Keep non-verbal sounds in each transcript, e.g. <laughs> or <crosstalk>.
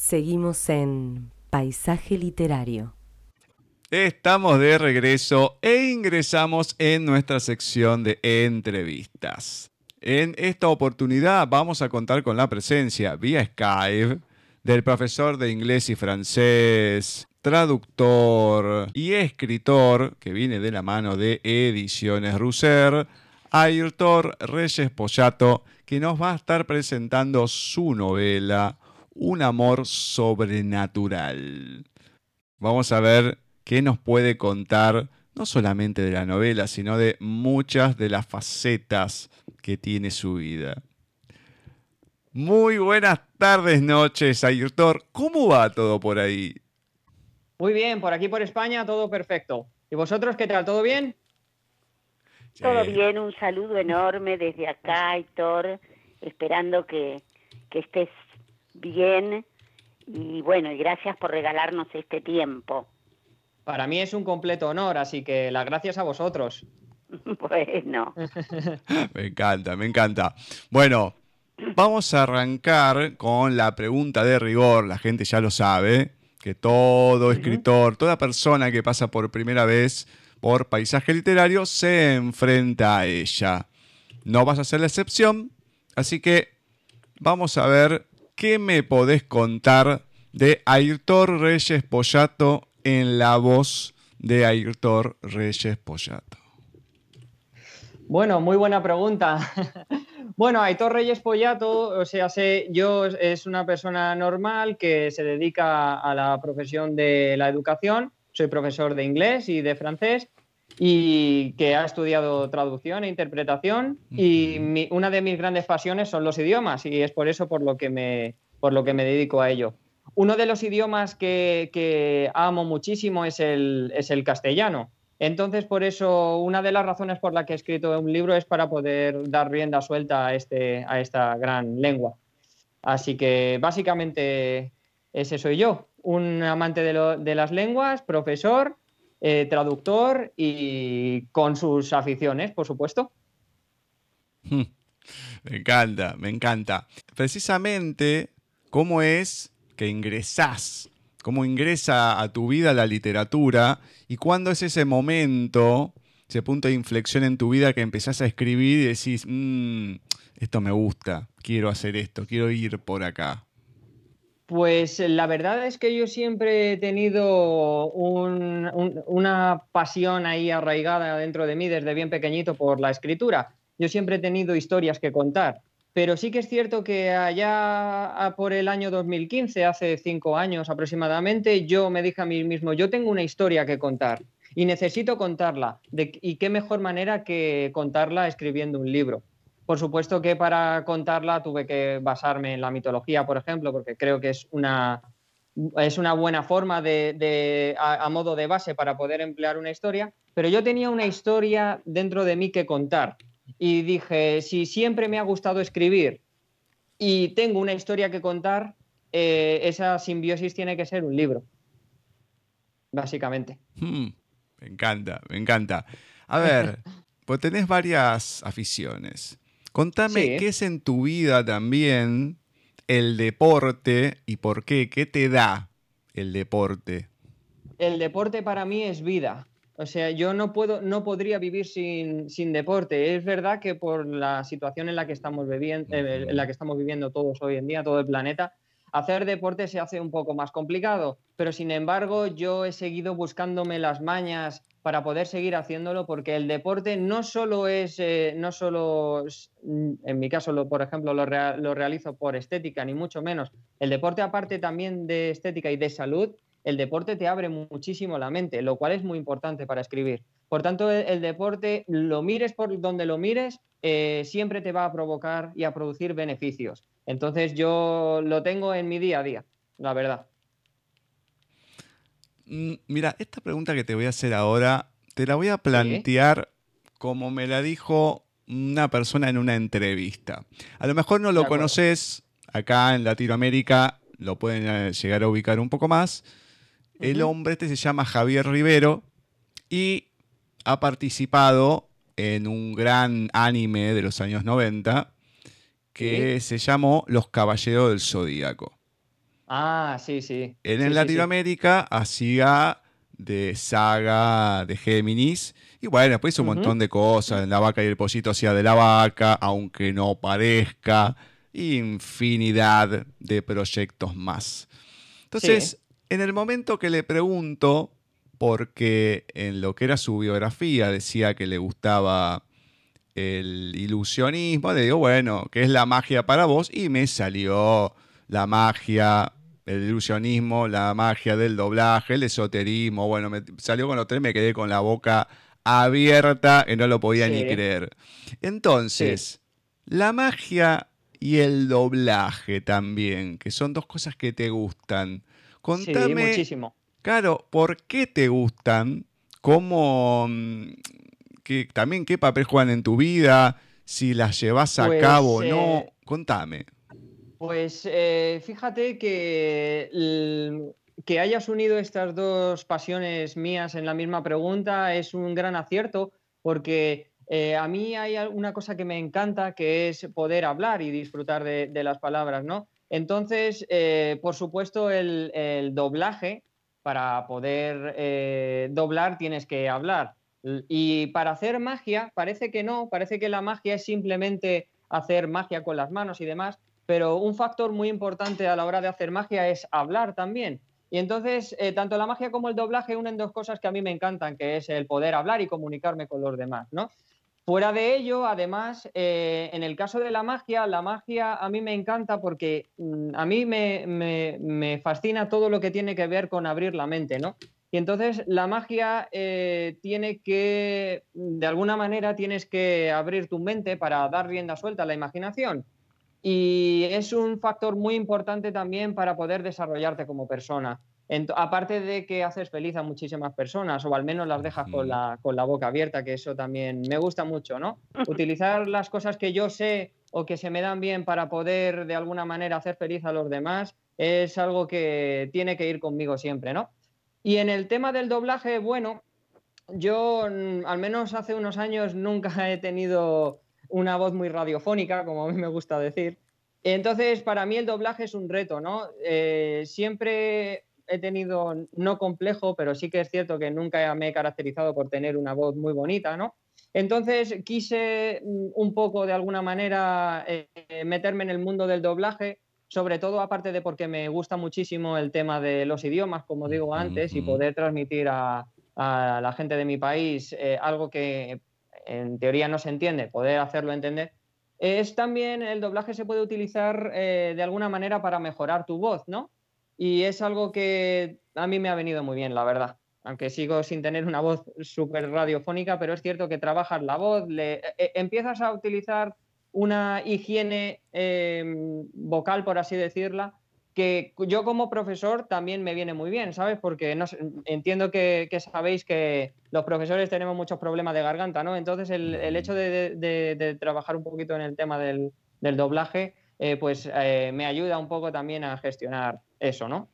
Seguimos en Paisaje Literario. Estamos de regreso e ingresamos en nuestra sección de entrevistas. En esta oportunidad vamos a contar con la presencia vía Skype del profesor de inglés y francés, traductor y escritor que viene de la mano de Ediciones Russer, Ayrtor Reyes Pollato, que nos va a estar presentando su novela un amor sobrenatural. Vamos a ver qué nos puede contar, no solamente de la novela, sino de muchas de las facetas que tiene su vida. Muy buenas tardes, noches, Ayrtor. ¿Cómo va todo por ahí? Muy bien, por aquí por España todo perfecto. ¿Y vosotros qué tal? ¿Todo bien? Todo bien, un saludo enorme desde acá, Aitor, esperando que, que estés bien y bueno, y gracias por regalarnos este tiempo. Para mí es un completo honor, así que las gracias a vosotros. <laughs> bueno. <laughs> me encanta, me encanta. Bueno, vamos a arrancar con la pregunta de rigor, la gente ya lo sabe, que todo escritor, toda persona que pasa por primera vez por paisaje literario se enfrenta a ella. No vas a ser la excepción, así que vamos a ver ¿qué me podés contar de Ayrtor Reyes Pollato en la voz de Ayrtor Reyes Pollato? Bueno, muy buena pregunta. <laughs> bueno, Aitor Reyes Pollato, o sea, sé, yo es una persona normal que se dedica a la profesión de la educación. Soy profesor de inglés y de francés y que ha estudiado traducción e interpretación y una de mis grandes pasiones son los idiomas y es por eso por lo que me, por lo que me dedico a ello. Uno de los idiomas que, amo muchísimo es el, es el castellano. Entonces, por eso, una de las razones por la que he escrito un libro es para poder dar rienda suelta a, este, a esta gran lengua. Así que básicamente ese soy yo, un amante de las lenguas, profesor eh, traductor y con sus aficiones, por supuesto. Me encanta, me encanta. Precisamente, ¿cómo es que ingresás? ¿Cómo ingresa a tu vida la literatura? ¿Y cuándo es ese momento, ese punto de inflexión en tu vida que empezás a escribir y decís, mm, esto me gusta, quiero hacer esto, quiero ir por acá? Pues eh, la verdad es que yo siempre he tenido una pasión ahí arraigada dentro de mí desde bien pequeñito por la escritura. Yo siempre he tenido historias que contar, pero sí que es cierto que allá por el año 2015, hace cinco años aproximadamente, yo me dije a mí mismo, yo tengo una historia que contar y necesito contarla. ¿Y qué mejor manera que contarla escribiendo un libro? Por supuesto que para contarla tuve que basarme en la mitología, por ejemplo, porque creo que es una, es una buena forma de, a, modo de base para poder emplear una historia, pero yo tenía una historia dentro de mí que contar y dije, si siempre me ha gustado escribir y tengo una historia que contar, eh, esa simbiosis tiene que ser un libro, básicamente. Hmm, me encanta, me encanta. A ver, <laughs> pues tenés varias aficiones. Contame qué es en tu vida también el deporte y por qué, qué te da el deporte. El deporte para mí es vida. O sea, yo no puedo, no podría vivir sin, deporte. Es verdad que por la situación en la que estamos viviendo, en la que estamos viviendo todos hoy en día, todo el planeta, hacer deporte se hace un poco más complicado. Pero sin embargo, yo he seguido buscándome las mañas para poder seguir haciéndolo, porque el deporte no solo es, eh, no solo, en mi caso, lo, por ejemplo, lo, realizo por estética, ni mucho menos. El deporte, aparte también de estética y de salud, el deporte te abre muchísimo la mente, lo cual es muy importante para escribir. Por tanto, el, deporte, lo mires por donde lo mires, eh, siempre te va a provocar y a producir beneficios. Entonces, yo lo tengo en mi día a día, la verdad. Mm, mira, esta pregunta que te voy a hacer ahora, te la voy a plantear como me la dijo una persona en una entrevista. A lo mejor no lo conoces, acá en Latinoamérica lo pueden eh, llegar a ubicar un poco más. El hombre este se llama Javier Rivero y ha participado en un gran anime de los años 90 que se llamó Los Caballeros del Zodíaco. Ah, sí, sí. Él Sí, en Latinoamérica hacía de saga de Géminis. Y bueno, después hizo un montón de cosas. En La vaca y el pollito hacía de la vaca, aunque no parezca. Infinidad de proyectos más. Entonces, Sí. en el momento que le pregunto, porque en lo que era su biografía decía que le gustaba el ilusionismo, le digo, bueno, ¿qué es la magia para vos? Y me salió la magia, el ilusionismo, la magia del doblaje, el esoterismo. Bueno, me salió con los tres, me quedé con la boca abierta y no lo podía ni creer. Entonces, la magia y el doblaje también, que son dos cosas que te gustan. Sí, Contame, muchísimo. claro, ¿por qué te gustan? ¿Cómo, qué- también qué papel juegan en tu vida? Si las llevas a Pues, cabo o no. eh, Contame. Pues eh, fíjate que, que hayas unido estas dos pasiones mías en la misma pregunta es un gran acierto porque eh, a mí hay una cosa que me encanta que es poder hablar y disfrutar de, de las palabras, ¿no? Entonces, eh, por supuesto, el, el doblaje, para poder eh, doblar tienes que hablar. Y para hacer magia, parece que no, parece que la magia es simplemente hacer magia con las manos y demás, pero un factor muy importante a la hora de hacer magia es hablar también. Y entonces, eh, tanto la magia como el doblaje unen dos cosas que a mí me encantan, que es el poder hablar y comunicarme con los demás, ¿no? Fuera de ello, además, eh, en el caso de la magia, la magia a mí me encanta porque mm, a mí me, me- me fascina todo lo que tiene que ver con abrir la mente, ¿no? Y entonces la magia eh, tiene que, de alguna manera, tienes que abrir tu mente para dar rienda suelta a la imaginación. Y es un factor muy importante también para poder desarrollarte como persona. Aparte de que haces feliz a muchísimas personas, o al menos las dejas con la, con la boca abierta, que eso también me gusta mucho, ¿no? <laughs> Utilizar las cosas que yo sé o que se me dan bien para poder de alguna manera hacer feliz a los demás es algo que tiene que ir conmigo siempre, ¿no? Y en el tema del doblaje, bueno, yo mm, al menos hace unos años nunca <laughs> he tenido una voz muy radiofónica, como a mí me gusta decir. Entonces, para mí el doblaje es un reto, ¿no? Eh, siempre he tenido, no complejo, pero sí que es cierto que nunca me he caracterizado por tener una voz muy bonita, ¿no? Entonces quise mm, un poco, de alguna manera, eh, meterme en el mundo del doblaje, sobre todo aparte de porque me gusta muchísimo el tema de los idiomas, como digo antes, y poder transmitir a, a la gente de mi país eh, algo que en teoría no se entiende, poder hacerlo entender. Es también, el doblaje se puede utilizar eh, de alguna manera para mejorar tu voz, ¿no? Y es algo que a mí me ha venido muy bien, la verdad. Aunque sigo sin tener una voz súper radiofónica, pero es cierto que trabajas la voz, le, eh, empiezas a utilizar una higiene eh, vocal, por así decirla, que yo como profesor también me viene muy bien, ¿sabes? Porque no sé, entiendo que, que sabéis que los profesores tenemos muchos problemas de garganta, ¿no? Entonces el, el hecho de, de- de trabajar un poquito en el tema del, del doblaje, eh, pues eh, me ayuda un poco también a gestionar eso, ¿no?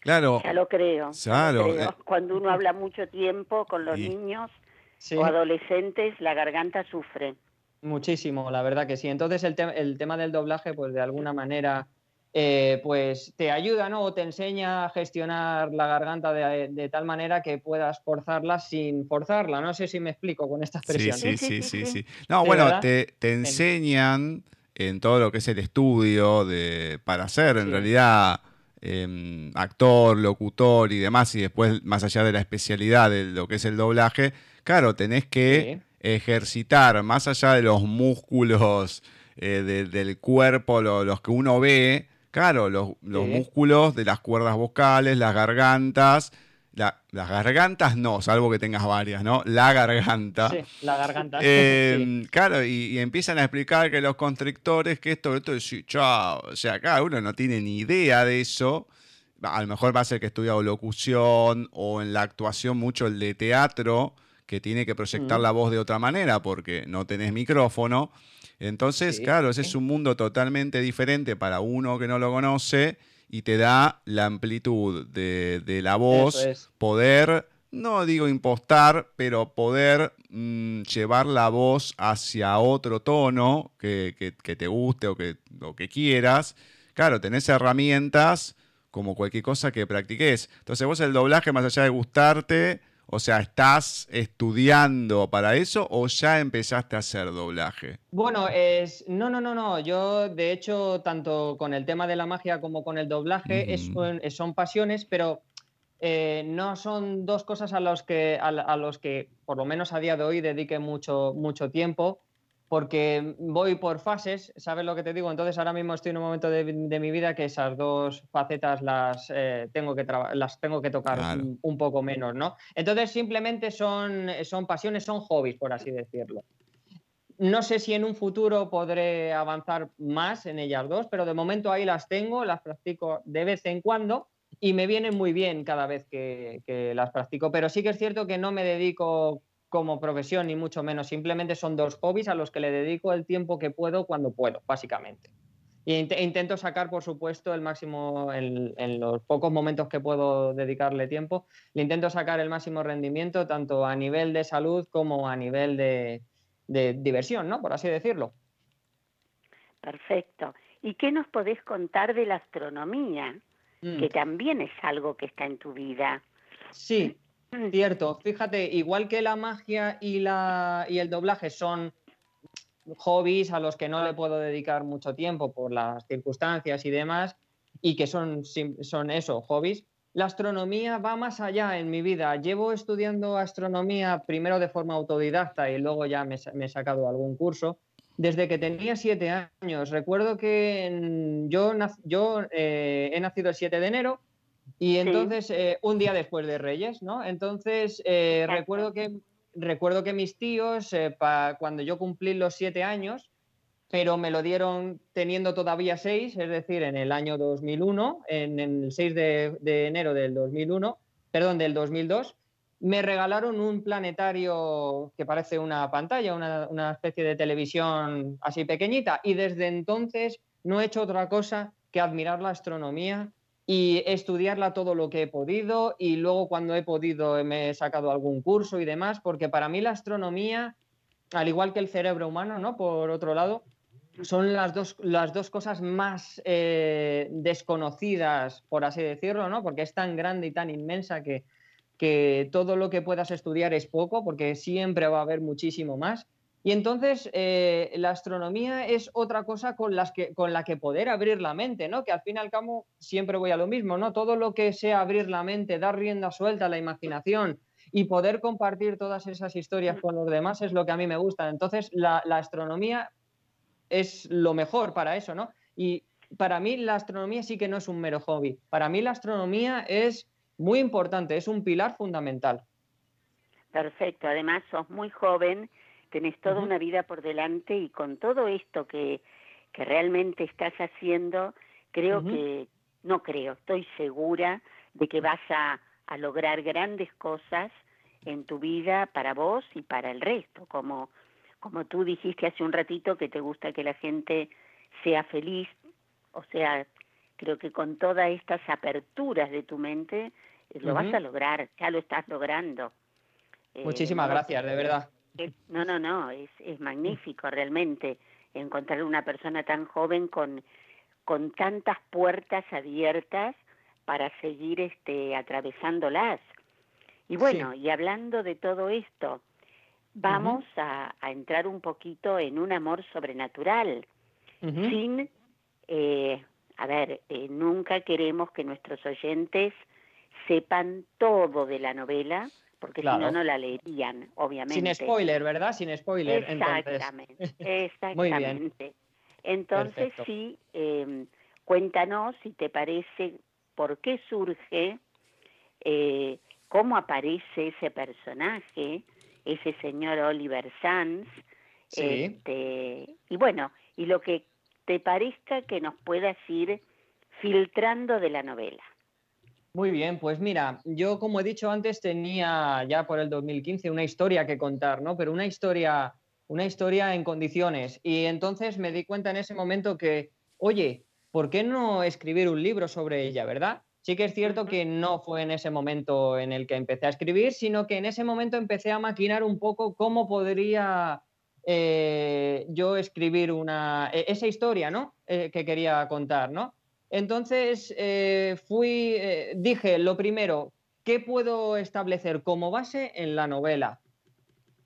Claro, Ya lo creo. Claro, lo creo. eh. Cuando uno habla mucho tiempo con los Sí. niños Sí. o adolescentes, la garganta sufre. Muchísimo, la verdad que sí. Entonces el, te- el tema del doblaje, pues de alguna manera, eh, pues te ayuda, ¿no? O te enseña a gestionar la garganta de, de tal manera que puedas forzarla sin forzarla. No sé si me explico con esta expresión. sí, Sí, sí, sí, sí. No, Sí, bueno, te, te enseñan en todo lo que es el estudio de, para ser en Sí. realidad em, actor, locutor y demás, y después más allá de la especialidad de lo que es el doblaje, claro, tenés que Sí. Ejercitar más allá de los músculos eh, de- del cuerpo, lo- los que uno ve, claro, los, los Sí. músculos de las cuerdas vocales, las gargantas. la- las gargantas no, salvo que tengas varias, ¿no? La garganta. Sí, la garganta. Eh, <laughs> sí. Claro, y, y empiezan a explicar que los constrictores, que esto, esto, y chao. O sea, cada uno no tiene ni idea de eso. A lo mejor va a ser que estudia locución o en la actuación mucho el de teatro, que tiene que proyectar Mm. la voz de otra manera porque no tenés micrófono. Entonces, Sí, claro, ese es un mundo totalmente diferente para uno que no lo conoce y te da la amplitud de, de la voz, es. poder, no digo impostar, pero poder mm, llevar la voz hacia otro tono que, que- que te guste o que, o que quieras. claro, tenés herramientas como cualquier cosa que practiques. Entonces vos el doblaje, más allá de gustarte, o sea, ¿estás estudiando para eso o ya empezaste a hacer doblaje? Bueno, es no, no, no, no. Yo, de hecho, tanto con el tema de la magia como con el doblaje son, pasiones, pero eh, no son dos cosas a los que, a, los que, por lo menos a día de hoy, dedique mucho, mucho tiempo porque voy por fases, ¿sabes lo que te digo? Entonces ahora mismo estoy en un momento de, mi vida que esas dos facetas las, eh, tengo, que las tengo que tocar un, poco menos, ¿no? Entonces simplemente son, son pasiones, son hobbies, por así decirlo. No sé si en un futuro podré avanzar más en ellas dos, pero de momento ahí las tengo, las practico de vez en cuando y me vienen muy bien cada vez que, que las practico. Pero sí que es cierto que no me dedico como profesión, ni mucho menos. Simplemente son dos hobbies a los que le dedico el tiempo que puedo cuando puedo, básicamente. E intento sacar, por supuesto, el máximo en, los pocos momentos que puedo dedicarle tiempo. Le intento sacar el máximo rendimiento, tanto a nivel de salud como a nivel de, diversión, ¿no? Por así decirlo. Perfecto. ¿Y qué nos podés contar de la astronomía? Mm. Que también es algo que está en tu vida. Sí. Cierto, fíjate, igual que la magia y, la, y el doblaje son hobbies a los que no le puedo dedicar mucho tiempo por las circunstancias y demás, y que son, son eso, hobbies, la astronomía va más allá en mi vida. Llevo estudiando astronomía primero de forma autodidacta y luego ya me, he sacado algún curso. Desde que tenía siete años. Recuerdo que yo, yo eh, he nacido el 7 de enero y entonces, eh, un día después de Reyes, ¿no? Entonces, eh, recuerdo, que, recuerdo que mis tíos, eh, cuando yo cumplí los siete años, pero me lo dieron teniendo todavía seis, es decir, en el año 2001, en, el 6 de, enero del 2001, perdón, del 2002, me regalaron un planetario que parece una pantalla, una, una especie de televisión así pequeñita, y desde entonces no he hecho otra cosa que admirar la astronomía y estudiarla todo lo que he podido y luego cuando he podido me he sacado algún curso y demás, porque para mí la astronomía, al igual que el cerebro humano, ¿no? Por otro lado, son las dos, las dos cosas más eh, desconocidas, por así decirlo, ¿no? Porque es tan grande y tan inmensa que, que todo lo que puedas estudiar es poco, porque siempre va a haber muchísimo más. Y entonces eh, la astronomía es otra cosa con, las que, con la que poder abrir la mente, ¿no? Que al fin y al cabo siempre voy a lo mismo, ¿no? Todo lo que sea abrir la mente, dar rienda suelta a la imaginación y poder compartir todas esas historias con los demás es lo que a mí me gusta. Entonces la, astronomía es lo mejor para eso, ¿no? Y para mí la astronomía sí que no es un mero hobby. Para mí la astronomía es muy importante, es un pilar fundamental. Perfecto, además sos muy joven tenés toda una vida por delante y con todo esto que, que realmente estás haciendo, creo que, no creo, estoy segura de que vas a, a lograr grandes cosas en tu vida para vos y para el resto, como, como tú dijiste hace un ratito que te gusta que la gente sea feliz, o sea, creo que con todas estas aperturas de tu mente eh, lo vas a lograr, ya lo estás logrando. Eh, Muchísimas gracias, de verdad no, no, no, es, es magnífico realmente encontrar una persona tan joven con, con tantas puertas abiertas para seguir este, atravesándolas. Y bueno, y hablando de todo esto, vamos a, a, entrar un poquito en un amor sobrenatural, sin, eh, a ver, eh, nunca queremos que nuestros oyentes sepan todo de la novela, porque si no, no la leerían, obviamente. Sin spoiler, ¿verdad? Sin spoiler. Exactamente, <laughs> exactamente. Muy bien. Entonces, sí, em, cuéntanos si te parece, por qué surge, eh, cómo aparece ese personaje, ese señor Oliver Sanz, este, y bueno, y lo que te parezca que nos puedas ir filtrando de la novela. Muy bien, pues mira, yo como he dicho antes tenía ya por el 2015 una historia que contar, ¿no? Pero una historia, una historia en condiciones. Y entonces me di cuenta en ese momento que, oye, ¿por qué no escribir un libro sobre ella, verdad? Sí que es cierto que no fue en ese momento en el que empecé a escribir, sino que en ese momento empecé a maquinar un poco cómo podría eh, yo escribir una, e, esa historia, ¿no? Eh, que quería contar, ¿no? Entonces, eh, fui, eh, dije, lo primero, ¿qué puedo establecer como base en la novela?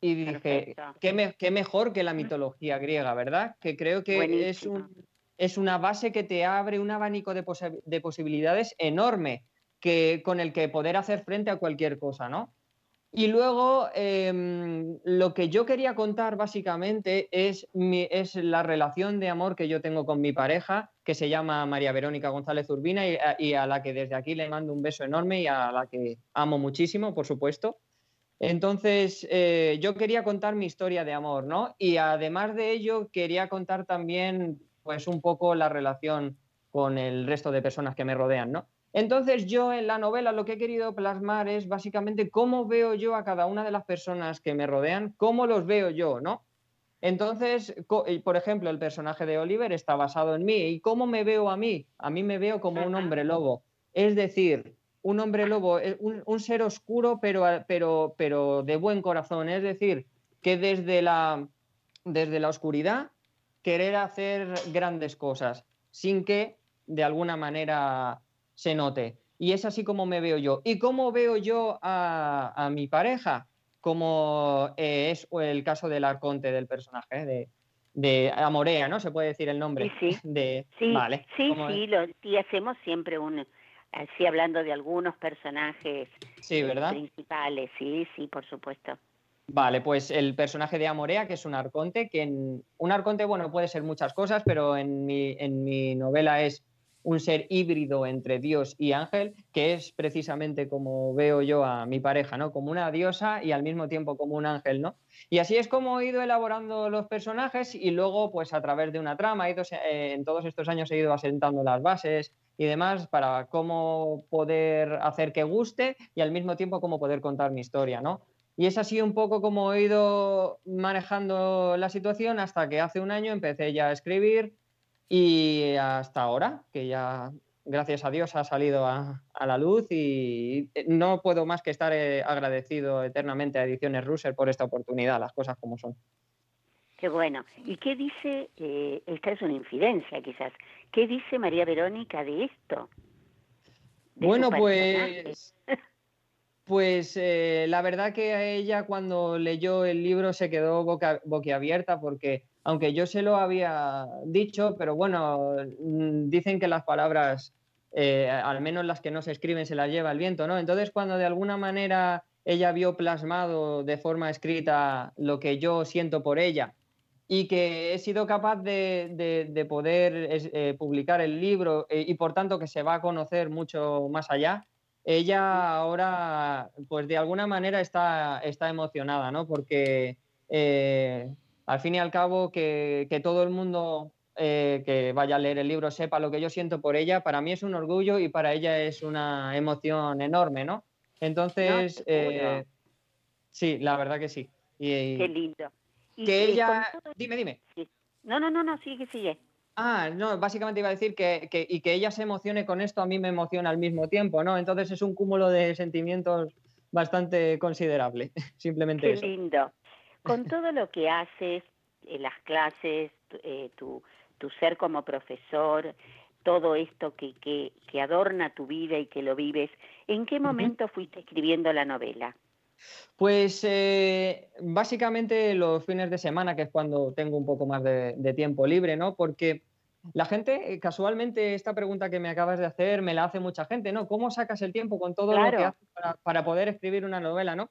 Y dije, ¿qué, mejor que la mitología griega, ¿verdad? Que creo que es, es, una base que te abre un abanico de, de posibilidades enorme que, con el que poder hacer frente a cualquier cosa, ¿no? Y luego, em, lo que yo quería contar básicamente es, es, la relación de amor que yo tengo con mi pareja, que se llama María Verónica González Urbina, y a, la que desde aquí le mando un beso enorme y a la que amo muchísimo, por supuesto. Entonces, eh, yo quería contar mi historia de amor, ¿no? Y además de ello, quería contar también, pues, un poco la relación con el resto de personas que me rodean, ¿no? Entonces yo en la novela lo que he querido plasmar es básicamente cómo veo yo a cada una de las personas que me rodean, cómo los veo yo, ¿no? Entonces, por ejemplo, el personaje de Oliver está basado en mí. ¿Y cómo me veo a mí? A mí me veo como un hombre lobo. Es decir, un hombre lobo, eh, un, un ser oscuro, pero, pero, pero de buen corazón. Es decir, que desde la, desde la oscuridad querer hacer grandes cosas, sin que de alguna manera se note. Y es así como me veo yo. ¿Y cómo veo yo a, mi pareja? Como eh, es el caso del arconte del personaje, de, de Amorea, ¿no? Se puede decir el nombre. Sí, sí. <laughs> De, sí, vale, sí, sí, lo, y hacemos siempre un, así hablando de algunos personajes sí, ¿verdad? principales, sí, sí, por supuesto. Vale, pues el personaje de Amorea, que es un arconte, que en, un arconte, bueno, puede ser muchas cosas, pero en mi, en mi novela es un ser híbrido entre Dios y ángel, que es precisamente como veo yo a mi pareja, ¿no? Como una diosa y al mismo tiempo como un ángel, ¿no? Y así es como he ido elaborando los personajes y luego, pues a través de una trama, he ido, eh, en todos estos años he ido asentando las bases y demás para cómo poder hacer que guste y al mismo tiempo cómo poder contar mi historia, ¿no? Y es así un poco como he ido manejando la situación hasta que hace un año empecé ya a escribir, y hasta ahora, que ya, gracias a Dios, ha salido a, la luz y no puedo más que estar eh, agradecido eternamente a Ediciones Russer por esta oportunidad, las cosas como son. Qué bueno. ¿Y qué dice, eh, esta es una infidencia quizás, qué dice María Verónica de esto? bueno, pues... Pues eh, la verdad que a ella cuando leyó el libro se quedó boca, boquiabierta porque aunque yo se lo había dicho, pero bueno, mm, dicen que las palabras, eh, al menos las que no se escriben, se las lleva el viento, ¿no? Entonces, cuando de alguna manera ella vio plasmado de forma escrita lo que yo siento por ella y que he sido capaz de, poder eh, publicar el libro eh, y por tanto que se va a conocer mucho más allá, ella ahora, pues de alguna manera está, está emocionada, ¿no? Porque al fin y al cabo, que, todo el mundo eh, que vaya a leer el libro sepa lo que yo siento por ella, para mí es un orgullo y para ella es una emoción enorme, ¿no? Entonces, eh, sí, la verdad que sí. Qué lindo. que ella... Dime, dime. No, no, no, no, sigue, sigue. Ah, no, básicamente iba a decir que, y que ella se emocione con esto a mí me emociona al mismo tiempo, ¿no? Entonces es un cúmulo de sentimientos bastante considerable, <laughs> simplemente Qué lindo con todo lo que haces, en las clases, eh, tu, tu, ser como profesor, todo esto que, que, que, adorna tu vida y que lo vives, ¿en qué momento fuiste escribiendo la novela? Pues eh, básicamente los fines de semana, que es cuando tengo un poco más de, tiempo libre, ¿no? Porque la gente, eh, casualmente, esta pregunta que me acabas de hacer me la hace mucha gente, ¿no? ¿Cómo sacas el tiempo con todo lo que haces para, para, poder escribir una novela, ¿no?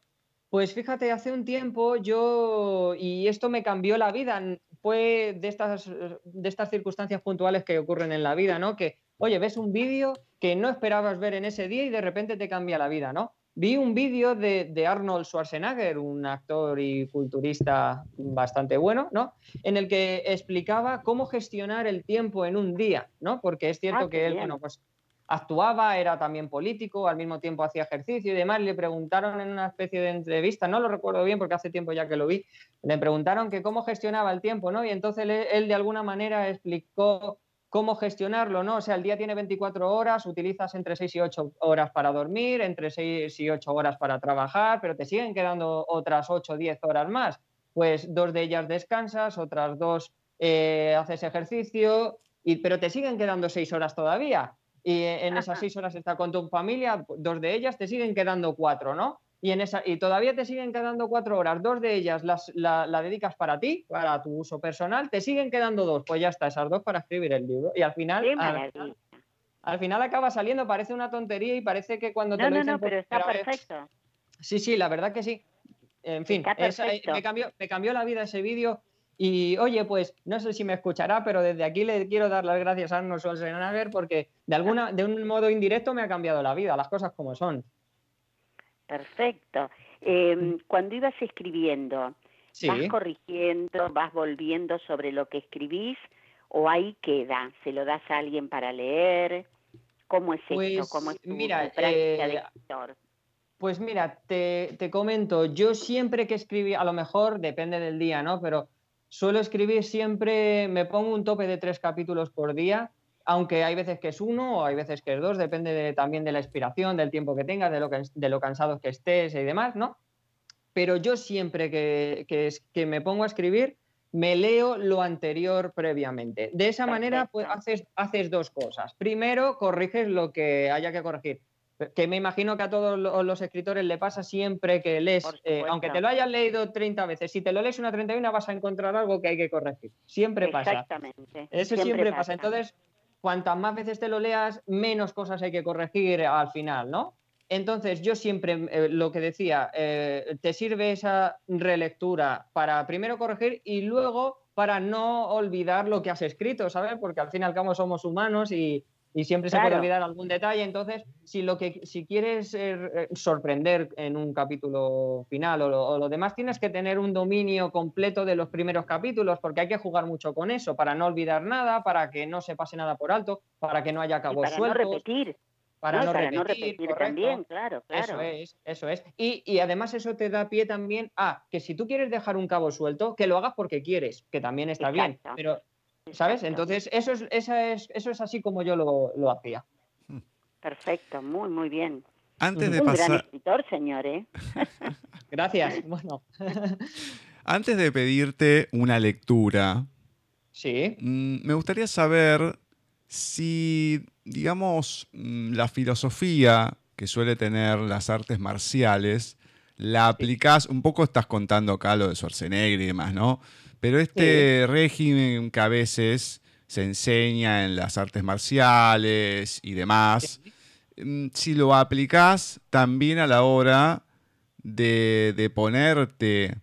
Pues fíjate, hace un tiempo yo, y esto me cambió la vida, fue de estas, de estas circunstancias puntuales que ocurren en la vida, ¿no? Que, oye, ves un vídeo que no esperabas ver en ese día y de repente te cambia la vida, ¿no? Vi un vídeo de, de, Arnold Schwarzenegger, un actor y culturista bastante bueno, ¿no? En el que explicaba cómo gestionar el tiempo en un día, ¿no? Porque es cierto ah, que él, bueno, pues actuaba, era también político, al mismo tiempo hacía ejercicio y demás. Le preguntaron en una especie de entrevista, no lo recuerdo bien porque hace tiempo ya que lo vi, le preguntaron que cómo gestionaba el tiempo, ¿no? Y entonces él, de alguna manera explicó cómo gestionarlo, ¿no? O sea, el día tiene 24 horas, utilizas entre 6 y 8 horas para dormir, entre 6 y 8 horas para trabajar, pero te siguen quedando otras 8 o 10 horas más. Pues dos de ellas descansas, otras dos eh, haces ejercicio, y, pero te siguen quedando seis horas todavía. Y en esas seis horas estás con tu familia, dos de ellas te siguen quedando cuatro, ¿no? Y, en esa, y todavía te siguen quedando cuatro horas, dos de ellas las, la, dedicas para ti, para tu uso personal, te siguen quedando dos, pues ya está, esas dos para escribir el libro. Y al final, al, final acaba saliendo, parece una tontería y parece que cuando te lo No, no, pero está perfecto. Sí, sí, la verdad que sí. En fin, eh, me, cambió, me cambió la vida ese vídeo. Y oye, pues no sé si me escuchará, pero desde aquí le quiero dar las gracias a Arnold Schwarzenegger porque de alguna, de un modo indirecto me ha cambiado la vida, las cosas como son. Perfecto. Em, cuando ibas escribiendo, ¿vas corrigiendo, vas volviendo sobre lo que escribís o ahí queda? ¿Se lo das a alguien para leer? ¿Cómo es esto? Pues, ¿Cómo es tu mira, de eh, escritor? Pues mira, te, te, comento, yo siempre que escribí, a lo mejor depende del día, ¿no? Pero suelo escribir siempre, me pongo un tope de tres capítulos por día, aunque hay veces que es uno o hay veces que es dos, depende también de la inspiración, del tiempo que tengas, de lo, que, de lo cansado que estés y demás, ¿no? Pero yo siempre que, que, me pongo a escribir, me leo lo anterior previamente. De esa manera, pues haces, haces dos cosas. Primero, corriges lo que haya que corregir que me imagino que a todos los escritores le pasa siempre que lees, eh, aunque te lo hayas leído 30 veces, si te lo lees una 31 vas a encontrar algo que hay que corregir. Siempre pasa. Exactamente. Eso siempre, pasa. Entonces, cuantas más veces te lo leas, menos cosas hay que corregir al final, ¿no? Entonces, yo siempre, eh, lo que decía, eh, te sirve esa relectura para primero corregir y luego para no olvidar lo que has escrito, ¿sabes? Porque al fin y al cabo somos humanos y, y siempre se puede olvidar algún detalle. Entonces, si lo que si quieres eh, sorprender en un capítulo final o lo, demás, tienes que tener un dominio completo de los primeros capítulos, porque hay que jugar mucho con eso, para no olvidar nada, para que no se pase nada por alto, para que no haya cabos para sueltos. No repetir. Para, no, repetir, también, claro, claro. Eso es, eso es. Y, y, además eso te da pie también a que si tú quieres dejar un cabo suelto, que lo hagas porque quieres, que también está bien. Pero ¿Sabes? Entonces, eso es, esa es, eso es así como yo lo, hacía. Perfecto, muy, muy bien. Antes de Un pasar... gran escritor, señor, ¿eh? <laughs> Gracias. <laughs> Bueno. Antes de pedirte una lectura, sí. Mm, me gustaría saber si, digamos, mm, la filosofía que suele tener las artes marciales, la aplicás, un poco estás contando acá lo de Schwarzenegger y demás, ¿no? Pero este régimen que a veces se enseña en las artes marciales y demás, mm, si lo aplicas también a la hora de, ponerte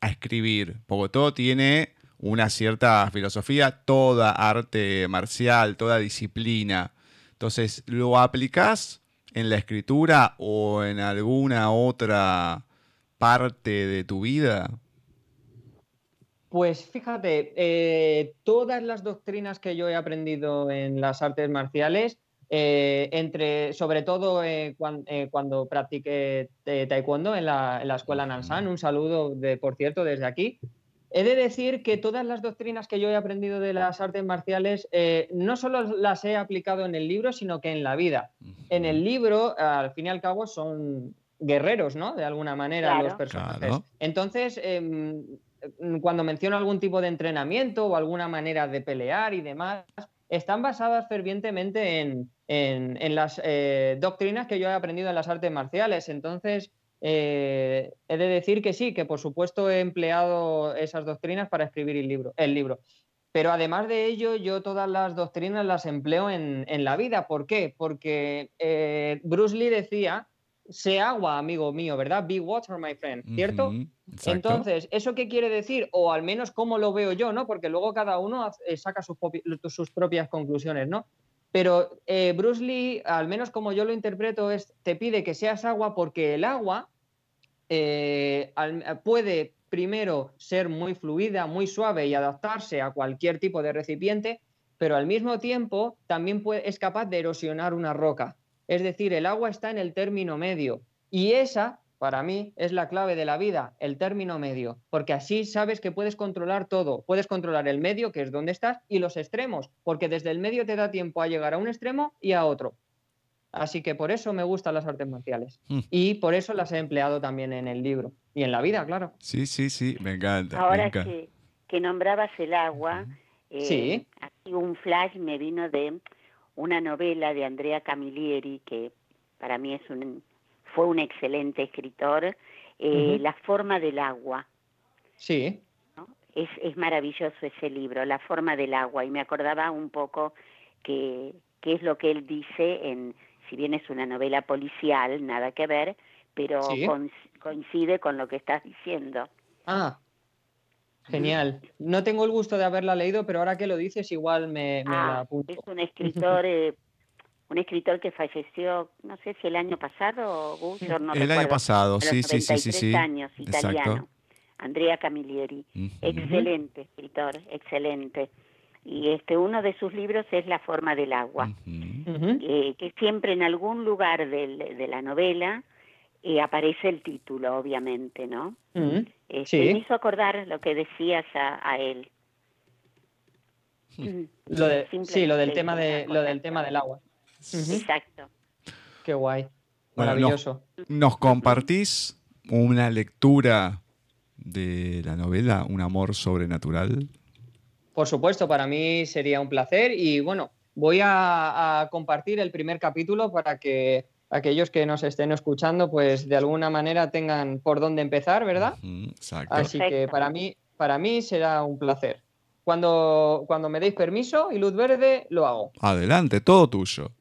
a escribir, porque todo tiene una cierta filosofía, toda arte marcial, toda disciplina. Entonces, ¿lo aplicas en la escritura o en alguna otra parte de tu vida? Pues fíjate, eh, todas las doctrinas que yo he aprendido en las artes marciales, eh, entre, sobre todo eh, cuando, practiqué taekwondo en la, escuela Nansan, un saludo, de, por cierto, desde aquí. He de decir que todas las doctrinas que yo he aprendido de las artes marciales no solo las he aplicado en el libro, sino que en la vida. En el libro, al fin y al cabo, son guerreros, ¿no? De alguna manera, los personajes. Entonces, em, Mm, cuando menciono algún tipo de entrenamiento o alguna manera de pelear y demás, están basadas fervientemente en, las eh, doctrinas que yo he aprendido en las artes marciales. Entonces, eh, he de decir que sí, que por supuesto he empleado esas doctrinas para escribir el libro. El libro. Pero además de ello, yo todas las doctrinas las empleo en, la vida. ¿Por qué? Porque eh, Bruce Lee decía sé agua, amigo mío, ¿verdad? Be water, my friend, ¿cierto? Entonces, ¿eso qué quiere decir? O al menos cómo lo veo yo, ¿no? Porque luego cada uno eh, saca sus, propias conclusiones, ¿no? Pero eh, Bruce Lee, al menos como yo lo interpreto, es te pide que seas agua porque el agua eh, puede primero ser muy fluida, muy suave y adaptarse a cualquier tipo de recipiente, pero al mismo tiempo también es capaz de erosionar una roca. Es decir, el agua está en el término medio. Y esa, para mí, es la clave de la vida, el término medio. Porque así sabes que puedes controlar todo. Puedes controlar el medio, que es donde estás, y los extremos, porque desde el medio te da tiempo a llegar a un extremo y a otro. Así que por eso me gustan las artes marciales. Hmm. Y por eso las he empleado también en el libro. Y en la vida, claro. Sí, sí, sí, me encanta. Ahora Que, nombrabas el agua, sí. Aquí un flash me vino de una novela de Andrea Camilleri, que para mí es un, fue un excelente escritor, La forma del agua. Sí. Es, es maravilloso ese libro, La forma del agua, y me acordaba un poco que, que es lo que él dice en, si bien es una novela policial, nada que ver, pero coincide con lo que estás diciendo. Ah, genial. No tengo el gusto de haberla leído, pero ahora que lo dices igual me, me ah, la apunto. Es un escritor... Eh, <laughs> un escritor que falleció, no sé si el año pasado o no El año pasado, sí, sí, sí, sí, sí. años, italiano. Andrea Camilleri, excelente escritor, excelente. Y este uno de sus libros es La forma del agua, eh, que siempre en algún lugar de la novela y aparece el título, obviamente, ¿no? Mm, este, Me hizo acordar lo que decías a, él. Lo de, sí, lo del tema de lo del tema del agua. Exacto. Qué guay. Maravilloso. ¿Nos compartís una lectura de la novela Un amor sobrenatural? Por supuesto, para mí sería un placer y bueno, voy a compartir el primer capítulo para que aquellos que nos estén escuchando, pues de alguna manera tengan por dónde empezar, ¿verdad? exacto. Así que para mí, para mí será un placer. Cuando, cuando me deis permiso y luz verde, lo hago. Adelante, todo tuyo.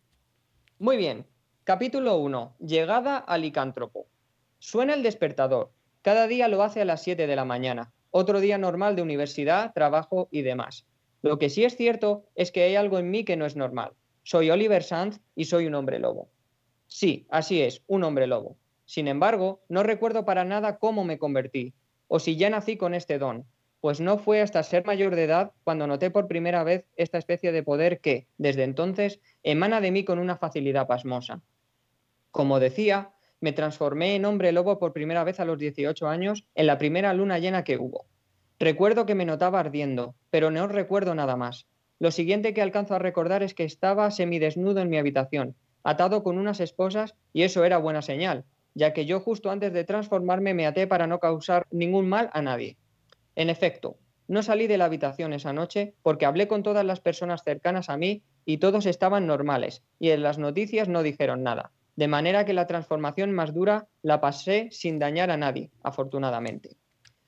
Muy bien. Capítulo 1. Llegada al licántropo. Suena el despertador. Cada día lo hace a las 7 de la mañana. Otro día normal de universidad, trabajo y demás. Lo que sí es cierto es que hay algo en mí que no es normal. Soy Oliver Sanz y soy un hombre lobo. Sí, así es, un hombre lobo. Sin embargo, no recuerdo para nada cómo me convertí, o si ya nací con este don, pues no fue hasta ser mayor de edad cuando noté por primera vez esta especie de poder que, desde entonces, emana de mí con una facilidad pasmosa. Como decía, me transformé en hombre lobo por primera vez a los 18 años en la primera luna llena que hubo. Recuerdo que me notaba ardiendo, pero no recuerdo nada más. Lo siguiente que alcanzo a recordar es que estaba semidesnudo en mi habitación, atado con unas esposas, y eso era buena señal, ya que yo justo antes de transformarme me até para no causar ningún mal a nadie. En efecto, no salí de la habitación esa noche porque hablé con todas las personas cercanas a mí y todos estaban normales, y en las noticias no dijeron nada, de manera que la transformación más dura la pasé sin dañar a nadie, afortunadamente.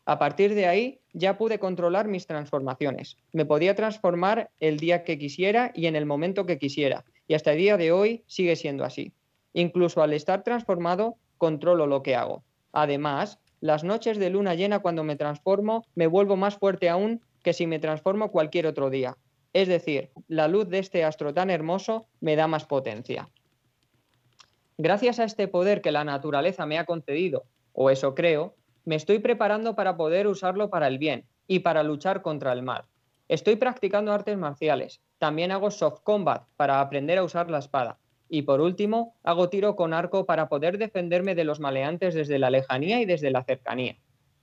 A partir de ahí ya pude controlar mis transformaciones. Me podía transformar el día que quisiera y en el momento que quisiera, y hasta el día de hoy sigue siendo así. Incluso al estar transformado, controlo lo que hago. Además, las noches de luna llena cuando me transformo me vuelvo más fuerte aún que si me transformo cualquier otro día. Es decir, la luz de este astro tan hermoso me da más potencia. Gracias a este poder que la naturaleza me ha concedido, o eso creo, me estoy preparando para poder usarlo para el bien y para luchar contra el mal. Estoy practicando artes marciales, también hago soft combat para aprender a usar la espada. Y por último, hago tiro con arco para poder defenderme de los maleantes desde la lejanía y desde la cercanía.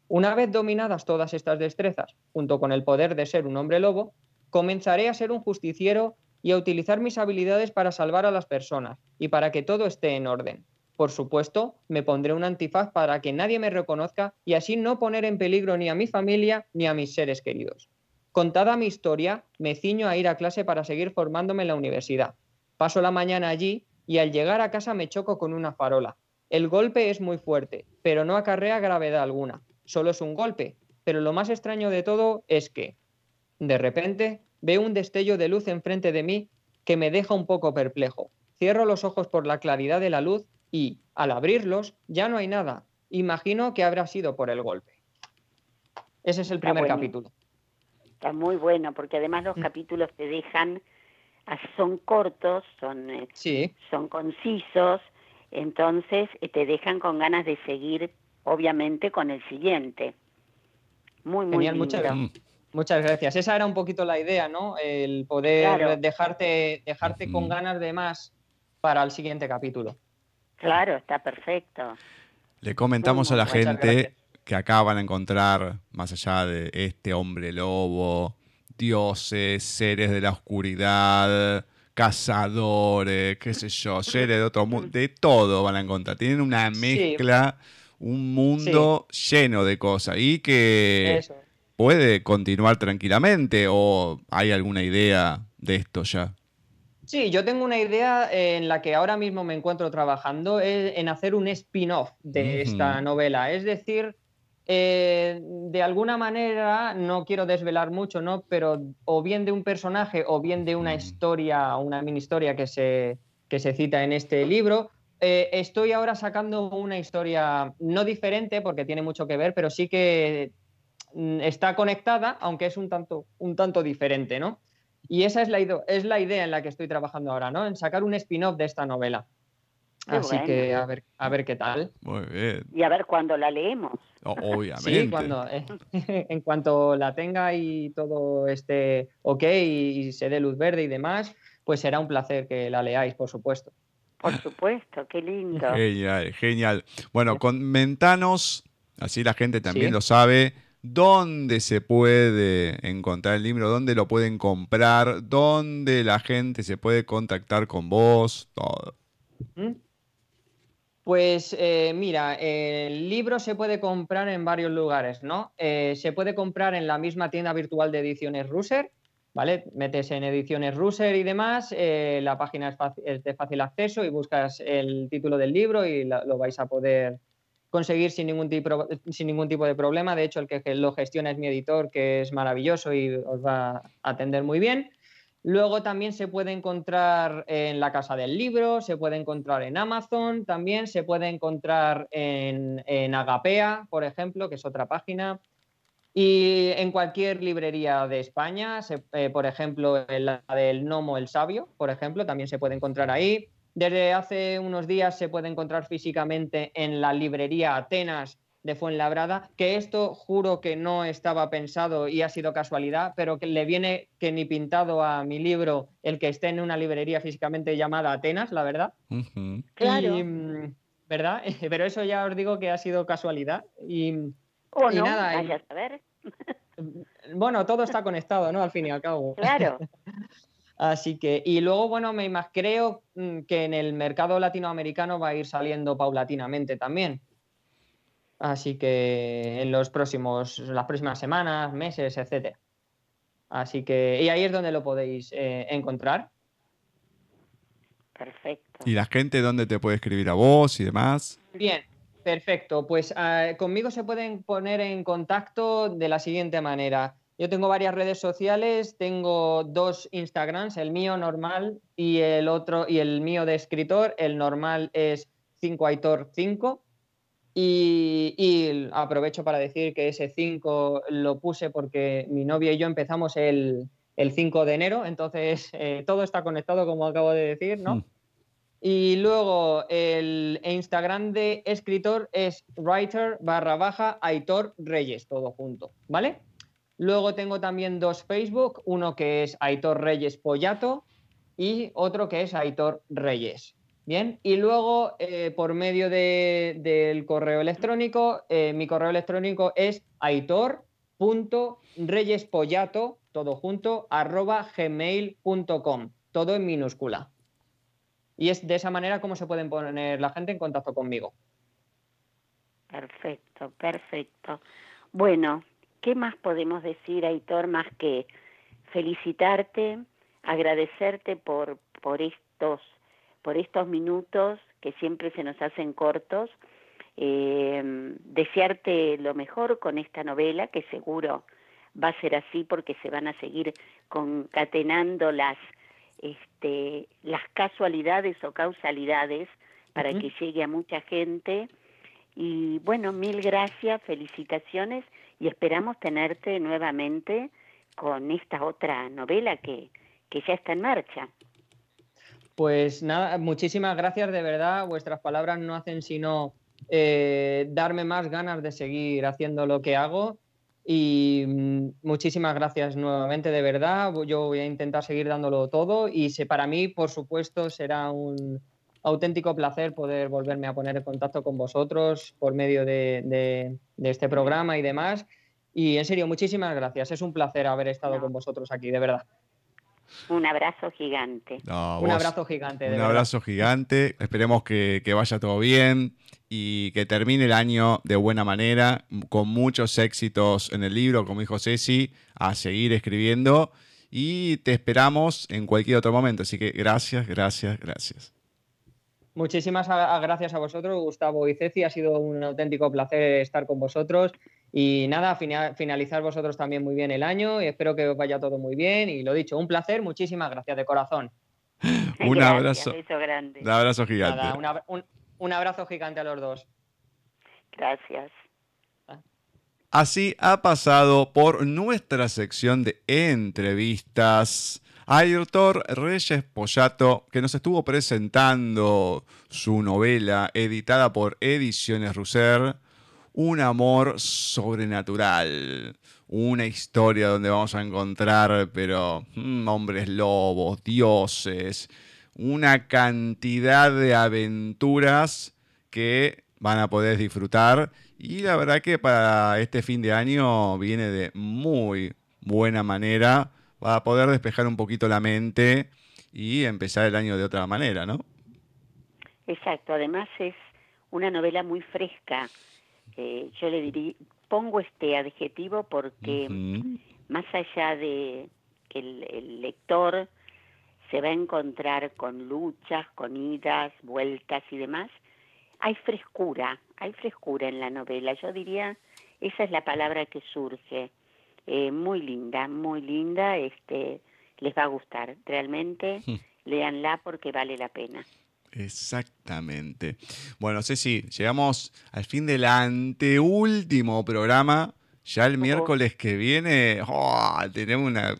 Una vez dominadas todas estas destrezas, junto con el poder de ser un hombre lobo, comenzaré a ser un justiciero y a utilizar mis habilidades para salvar a las personas y para que todo esté en orden. Por supuesto, me pondré un antifaz para que nadie me reconozca y así no poner en peligro ni a mi familia ni a mis seres queridos. Contada mi historia, me ciño a ir a clase para seguir formándome en la universidad. Paso la mañana allí y al llegar a casa me choco con una farola. El golpe es muy fuerte, pero no acarrea gravedad alguna. Solo es un golpe. Pero lo más extraño de todo es que, de repente, veo un destello de luz enfrente de mí que me deja un poco perplejo. Cierro los ojos por la claridad de la luz y, al abrirlos, ya no hay nada. Imagino que habrá sido por el golpe. Ese es el primer capítulo muy bueno, porque además los mm. capítulos te dejan, son cortos, son, eh, son concisos, entonces eh, te dejan con ganas de seguir, obviamente, con el siguiente. Muy, muy Genial, muchas, muchas gracias. Esa era un poquito la idea, ¿no? El poder dejarte, dejarte con ganas de más para el siguiente capítulo. Claro, está perfecto. Le comentamos a la gente que acá van a encontrar, más allá de este hombre lobo, dioses, seres de la oscuridad, cazadores, qué sé yo, <laughs> seres de otro mundo, de todo van a encontrar. Tienen una mezcla, un mundo lleno de cosas y que puede continuar tranquilamente o hay alguna idea de esto ya? Sí, yo tengo una idea en la que ahora mismo me encuentro trabajando en hacer un spin-off de esta novela. Es decir, eh, de alguna manera, no quiero desvelar mucho, ¿no? Pero o bien de un personaje o bien de una mm. historia, una mini historia que se, que se cita en este libro. Eh, estoy ahora sacando una historia no diferente porque tiene mucho que ver, pero sí que mm, está conectada, aunque es un tanto, un tanto diferente, ¿no? Y esa es la, es la idea en la que estoy trabajando ahora, ¿no? En sacar un spin-off de esta novela. Así que a ver, a ver qué tal. Muy bien. Y a ver cuándo la leemos. obviamente. Sí, cuando, eh, <laughs> en cuanto la tenga y todo esté ok y, se dé luz verde y demás, pues será un placer que la leáis, por supuesto. Por supuesto, qué lindo. <laughs> Genial, genial. Bueno, comentanos, así la gente también lo sabe, dónde se puede encontrar el libro, dónde lo pueden comprar, dónde la gente se puede contactar con vos, todo. Pues eh, mira, el libro se puede comprar en varios lugares, ¿no? Eh, se puede comprar en la misma tienda virtual de ediciones Ruser, ¿vale? Metes en ediciones Ruser y demás, eh, la página es, de fácil acceso y buscas el título del libro y lo vais a poder conseguir sin ningún, tipo, sin ningún tipo de problema. De hecho, el que lo gestiona es mi editor, que es maravilloso y os va a atender muy bien. Luego también se puede encontrar en la Casa del Libro, se puede encontrar en Amazon, también se puede encontrar en, Agapea, por ejemplo, que es otra página. Y en cualquier librería de España, eh, por ejemplo, en la del Nomo el Sabio, por ejemplo, también se puede encontrar ahí. Desde hace unos días se puede encontrar físicamente en la librería Atenas de Fuenlabrada, que esto juro que no estaba pensado y ha sido casualidad, pero que le viene que ni pintado a mi libro el que esté en una librería físicamente llamada Atenas, la verdad. Claro. ¿Verdad? <laughs> Pero eso ya os digo que ha sido casualidad. Y, o no, nada, vaya a saber. <laughs> Bueno, todo está conectado, ¿no? Al fin y al cabo. Claro. <laughs> Así que, y luego, bueno, me creo mm, que en el mercado latinoamericano va a ir saliendo paulatinamente también. Así que en los próximos, las próximas semanas, meses, etcétera. Así que, y ahí es donde lo podéis eh, encontrar. Perfecto. ¿Y la gente dónde te puede escribir a vos y demás? Bien, perfecto. Pues ah, conmigo se pueden poner en contacto de la siguiente manera. Yo tengo varias redes sociales, tengo dos Instagrams, el mío normal y el otro, y el mío de escritor. El normal es 5aitor5 y, aprovecho para decir que ese 5 lo puse porque mi novia y yo empezamos el, 5 de enero, entonces eh, todo está conectado, como acabo de decir, ¿no? Hmm. Y luego el Instagram de escritor es writer barra baja Aitor Reyes, todo junto, ¿vale? Luego tengo también dos Facebook, uno que es Aitor Reyes Pollato y otro que es Aitor Reyes. Bien, y luego eh, por medio del correo electrónico, eh, mi correo electrónico es aitor.reyespollato, todo junto, arroba gmail.com, todo en minúscula. Y es de esa manera como se pueden poner la gente en contacto conmigo. Perfecto, perfecto. Bueno, ¿qué más podemos decir, Aitor, más que felicitarte, agradecerte por, por estos por estos minutos que siempre se nos hacen cortos, eh, desearte lo mejor con esta novela, que seguro va a ser así porque se van a seguir concatenando las, este, las casualidades o causalidades para que llegue a mucha gente. Y bueno, mil gracias, felicitaciones y esperamos tenerte nuevamente con esta otra novela que, que ya está en marcha. Pues nada, muchísimas gracias de verdad. Vuestras palabras no hacen sino eh, darme más ganas de seguir haciendo lo que hago. Y mm, muchísimas gracias nuevamente, de verdad. Yo voy a intentar seguir dándolo todo y para mí, por supuesto, será un auténtico placer poder volverme a poner en contacto con vosotros por medio de, este programa y demás. Y en serio, muchísimas gracias. Es un placer haber estado con vosotros aquí, de verdad. Un abrazo gigante. un abrazo gigante. un abrazo gigante. Esperemos que, que, vaya todo bien y que termine el año de buena manera, con muchos éxitos en el libro, como dijo Ceci, a seguir escribiendo. Y te esperamos en cualquier otro momento. Así que gracias, gracias, gracias. Muchísimas gracias a vosotros, Gustavo y Ceci. Ha sido un auténtico placer estar con vosotros. Y nada, finalizar vosotros también muy bien el año y espero que os vaya todo muy bien. Y lo dicho, un placer, muchísimas gracias de corazón. <laughs> un abrazo. Un abrazo gigante. un, abrazo gigante a los dos. Gracias. Así ha pasado por nuestra sección de entrevistas Ayrtor Reyes Pollato, que nos estuvo presentando su novela editada por Ediciones Russer un amor sobrenatural, una historia donde vamos a encontrar, pero mm, hombres lobos, dioses, una cantidad de aventuras que van a poder disfrutar. Y la verdad que para este fin de año viene de muy buena manera. Para poder despejar un poquito la mente y empezar el año de otra manera, ¿no? Exacto, además es una novela muy fresca, eh, yo le diría, pongo este adjetivo porque más allá de que el, lector se va a encontrar con luchas, con idas, vueltas y demás, hay frescura, hay frescura en la novela. Yo diría, esa es la palabra que surge. Eh, muy linda, muy linda, este, les va a gustar. Realmente, <laughs> léanla porque vale la pena. Exactamente. Bueno, Ceci, llegamos al fin del anteúltimo programa. Ya el miércoles que viene oh, tenemos una,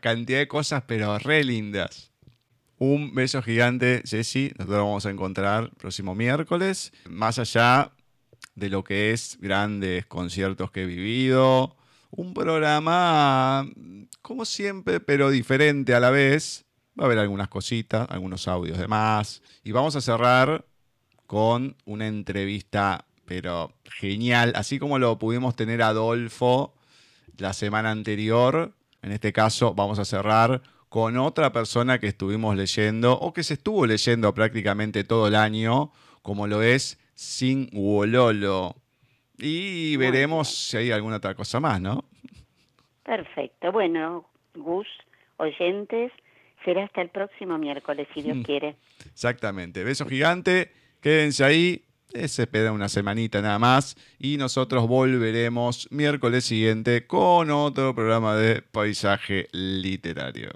cantidad de cosas, pero re lindas. Un beso gigante, Ceci. Nosotros vamos a encontrar el próximo miércoles. Más allá de lo que es grandes conciertos que he vivido. Un programa, como siempre, pero diferente a la vez Va a haber algunas cositas, algunos audios de más. Y vamos a cerrar con una entrevista, pero genial. Así como lo pudimos tener Adolfo la semana anterior. En este caso vamos a cerrar con otra persona que estuvimos leyendo o que se estuvo leyendo prácticamente todo el año, como lo es Sin Wololo. Y veremos si hay alguna otra cosa más, ¿no? Perfecto. Bueno, Gus, oyentes, Será hasta el próximo miércoles, si Dios mm. quiere. Exactamente. Beso gigante. Quédense ahí. Se espera una semanita nada más. Y nosotros volveremos miércoles siguiente con otro programa de paisaje literario.